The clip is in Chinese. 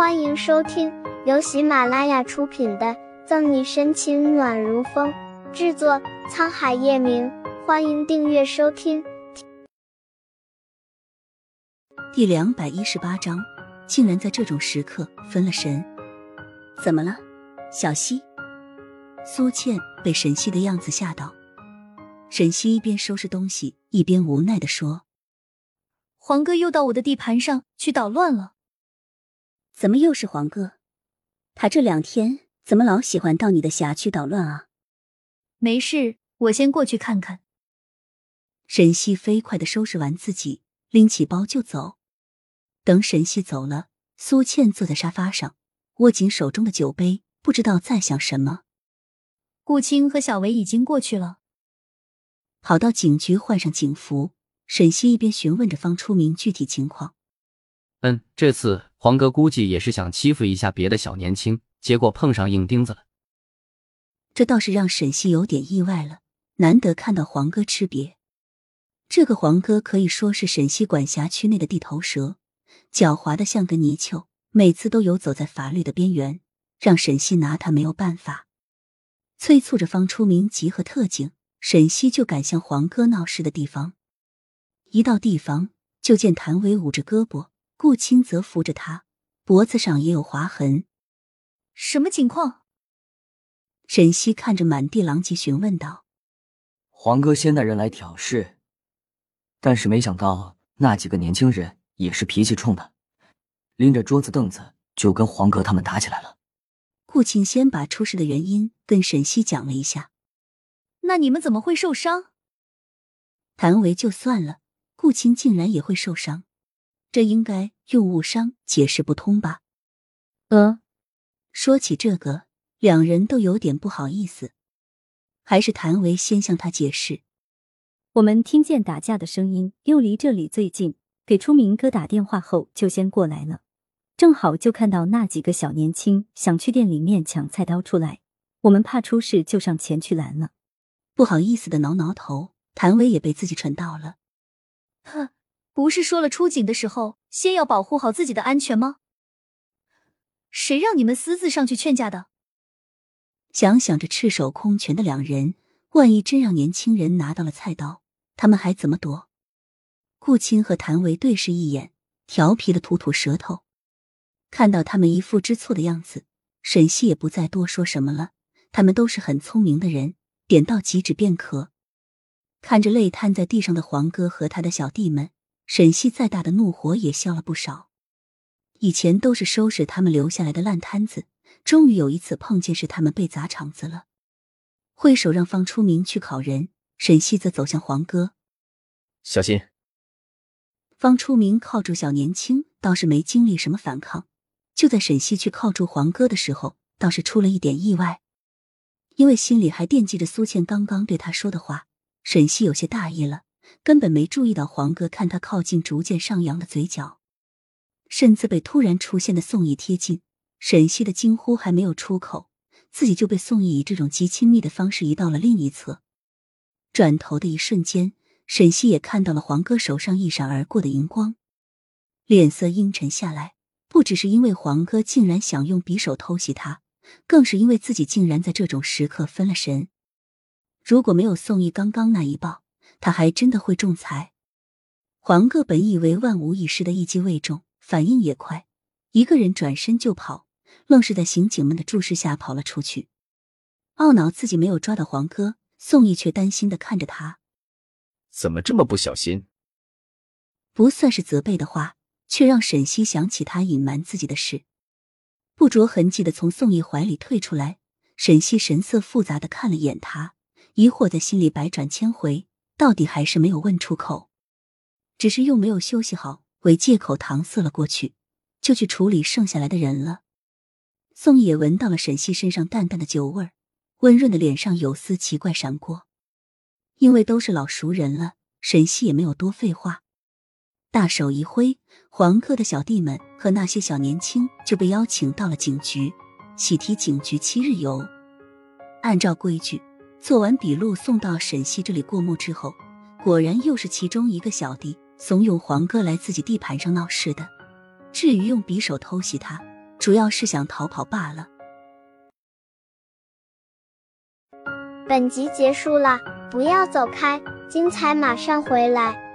欢迎收听由喜马拉雅出品的《赠你深情暖如风》，制作沧海夜明。欢迎订阅收听。第两百一十八章，竟然在这种时刻分了神。怎么了，小溪？苏倩被沈西的样子吓到。沈西一边收拾东西，一边无奈的说：“黄哥又到我的地盘上去捣乱了。”怎么又是黄哥？他这两天怎么老喜欢到你的辖区捣乱啊？没事，我先过去看看。沈西飞快的收拾完自己，拎起包就走。等沈西走了，苏倩坐在沙发上，握紧手中的酒杯，不知道在想什么。顾青和小维已经过去了，跑到警局换上警服。沈西一边询问着方初明具体情况。嗯，这次黄哥估计也是想欺负一下别的小年轻，结果碰上硬钉子了。这倒是让沈西有点意外了，难得看到黄哥吃瘪。这个黄哥可以说是沈西管辖区内的地头蛇，狡猾的像个泥鳅，每次都游走在法律的边缘，让沈西拿他没有办法。催促着方初明集合特警，沈西就赶向黄哥闹事的地方。一到地方，就见谭维捂着胳膊。顾青则扶着他，脖子上也有划痕。什么情况？沈西看着满地狼藉，询问道：“黄哥先带人来挑事，但是没想到那几个年轻人也是脾气冲的，拎着桌子凳子就跟黄哥他们打起来了。”顾青先把出事的原因跟沈西讲了一下。那你们怎么会受伤？谭维就算了，顾青竟然也会受伤。这应该用误伤解释不通吧？呃，说起这个，两人都有点不好意思。还是谭维先向他解释：“我们听见打架的声音，又离这里最近，给出明哥打电话后就先过来了。正好就看到那几个小年轻想去店里面抢菜刀出来，我们怕出事，就上前去拦了。”不好意思的挠挠头，谭维也被自己蠢到了。哼。不是说了出警的时候，先要保护好自己的安全吗？谁让你们私自上去劝架的？想想着赤手空拳的两人，万一真让年轻人拿到了菜刀，他们还怎么躲？顾青和谭维对视一眼，调皮的吐吐舌头。看到他们一副知错的样子，沈西也不再多说什么了。他们都是很聪明的人，点到即止便可。看着累瘫在地上的黄哥和他的小弟们。沈西再大的怒火也消了不少。以前都是收拾他们留下来的烂摊子，终于有一次碰见是他们被砸场子了。挥手让方初明去烤人，沈西则走向黄哥，小心。方初明靠住小年轻，倒是没经历什么反抗。就在沈西去靠住黄哥的时候，倒是出了一点意外，因为心里还惦记着苏倩刚刚对他说的话，沈西有些大意了。根本没注意到黄哥看他靠近，逐渐上扬的嘴角，甚至被突然出现的宋义贴近，沈西的惊呼还没有出口，自己就被宋义以这种极亲密的方式移到了另一侧。转头的一瞬间，沈西也看到了黄哥手上一闪而过的荧光，脸色阴沉下来。不只是因为黄哥竟然想用匕首偷袭他，更是因为自己竟然在这种时刻分了神。如果没有宋义刚刚那一抱。他还真的会仲裁。黄哥本以为万无一失的一击未中，反应也快，一个人转身就跑，愣是在刑警们的注视下跑了出去。懊恼自己没有抓到黄哥，宋义却担心的看着他，怎么这么不小心？不算是责备的话，却让沈西想起他隐瞒自己的事，不着痕迹的从宋义怀里退出来。沈西神色复杂的看了眼他，疑惑在心里百转千回。到底还是没有问出口，只是又没有休息好，为借口搪塞了过去，就去处理剩下来的人了。宋野闻到了沈西身上淡淡的酒味儿，温润的脸上有丝奇怪闪过。因为都是老熟人了，沈西也没有多废话，大手一挥，黄哥的小弟们和那些小年轻就被邀请到了警局，喜提警局七日游。按照规矩。做完笔录送到沈西这里过目之后，果然又是其中一个小弟怂恿黄哥来自己地盘上闹事的。至于用匕首偷袭他，主要是想逃跑罢了。本集结束了，不要走开，精彩马上回来。